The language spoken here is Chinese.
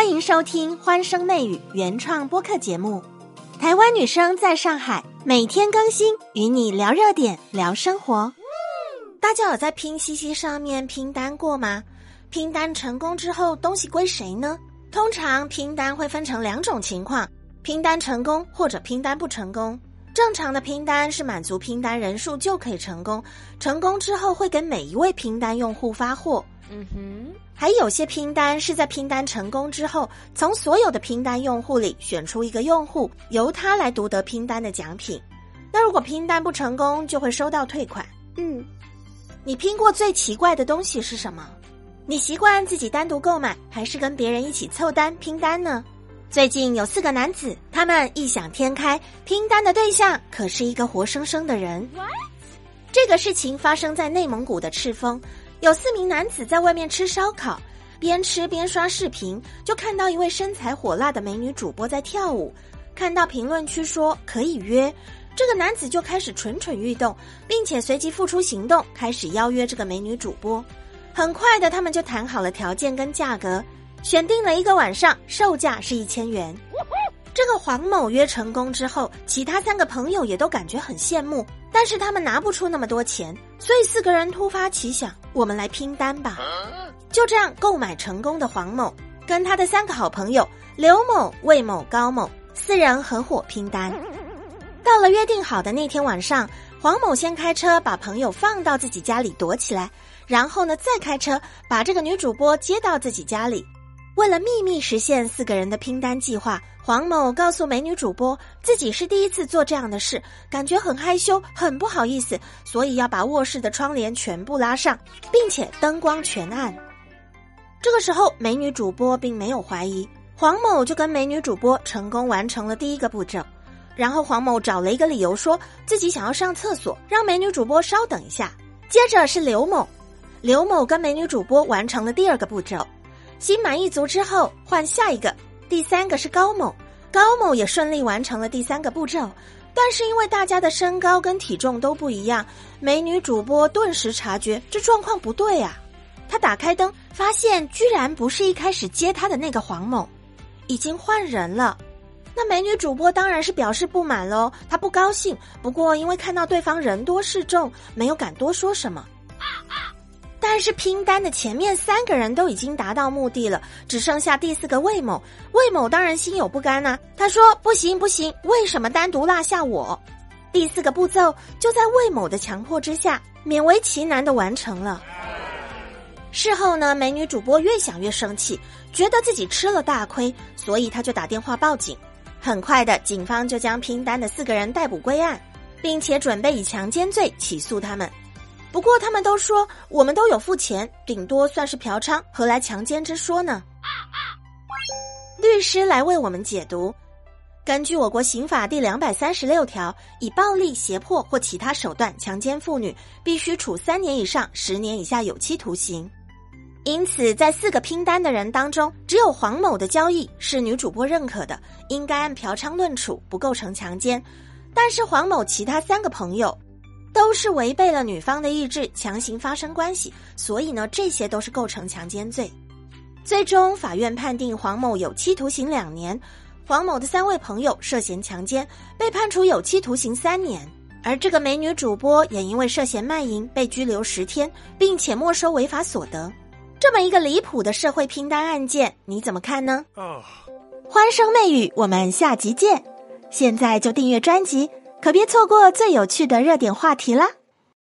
欢迎收听《欢声内语》原创播客节目，台湾女生在上海每天更新，与你聊热点，聊生活。大家有在拼夕夕上面拼单过吗？拼单成功之后，东西归谁呢？通常拼单会分成两种情况：拼单成功或者拼单不成功。正常的拼单是满足拼单人数就可以成功，成功之后会给每一位拼单用户发货。嗯哼，还有些拼单是在拼单成功之后，从所有的拼单用户里选出一个用户，由他来独得拼单的奖品。那如果拼单不成功，就会收到退款。嗯，你拼过最奇怪的东西是什么？你习惯自己单独购买，还是跟别人一起凑单拼单呢？最近有四个男子，他们异想天开，拼单的对象可是一个活生生的人。这个事情发生在内蒙古的赤峰，有四名男子在外面吃烧烤，边吃边刷视频，就看到一位身材火辣的美女主播在跳舞，看到评论区说可以约，这个男子就开始蠢蠢欲动，并且随即付出行动，开始邀约这个美女主播。很快的，他们就谈好了条件跟价格。选定了一个晚上，售价是一千元。这个黄某约成功之后，其他三个朋友也都感觉很羡慕，但是他们拿不出那么多钱，所以四个人突发奇想，我们来拼单吧。就这样，购买成功的黄某跟他的三个好朋友刘某、魏某、高某四人合伙拼单。到了约定好的那天晚上，黄某先开车把朋友放到自己家里躲起来，然后呢再开车把这个女主播接到自己家里。为了秘密实现四个人的拼单计划，黄某告诉美女主播自己是第一次做这样的事，感觉很害羞，很不好意思，所以要把卧室的窗帘全部拉上，并且灯光全暗。这个时候，美女主播并没有怀疑，黄某就跟美女主播成功完成了第一个步骤。然后黄某找了一个理由，说自己想要上厕所，让美女主播稍等一下。接着是刘某，刘某跟美女主播完成了第二个步骤。心满意足之后，换下一个。第三个是高某，高某也顺利完成了第三个步骤。但是因为大家的身高跟体重都不一样，美女主播顿时察觉这状况不对啊！她打开灯，发现居然不是一开始接她的那个黄某，已经换人了。那美女主播当然是表示不满喽，她不高兴。不过因为看到对方人多势众，没有敢多说什么。但是拼单的前面三个人都已经达到目的了，只剩下第四个魏某。魏某当然心有不甘呐，他说：“不行不行，为什么单独落下我？”第四个步骤就在魏某的强迫之下，勉为其难的完成了。事后呢，美女主播越想越生气，觉得自己吃了大亏，所以她就打电话报警。很快的，警方就将拼单的四个人逮捕归案，并且准备以强奸罪起诉他们。不过他们都说我们都有付钱，顶多算是嫖娼，何来强奸之说呢？律师来为我们解读：根据我国刑法第两百三十六条，以暴力、胁迫或其他手段强奸妇女，必须处三年以上十年以下有期徒刑。因此，在四个拼单的人当中，只有黄某的交易是女主播认可的，应该按嫖娼论处，不构成强奸。但是黄某其他三个朋友。都是违背了女方的意志强行发生关系，所以呢，这些都是构成强奸罪。最终，法院判定黄某有期徒刑两年，黄某的三位朋友涉嫌强奸，被判处有期徒刑三年。而这个美女主播也因为涉嫌卖淫被拘留十天，并且没收违法所得。这么一个离谱的社会拼单案件，你怎么看呢？欢声媚语，我们下集见。现在就订阅专辑。可别错过最有趣的热点话题啦！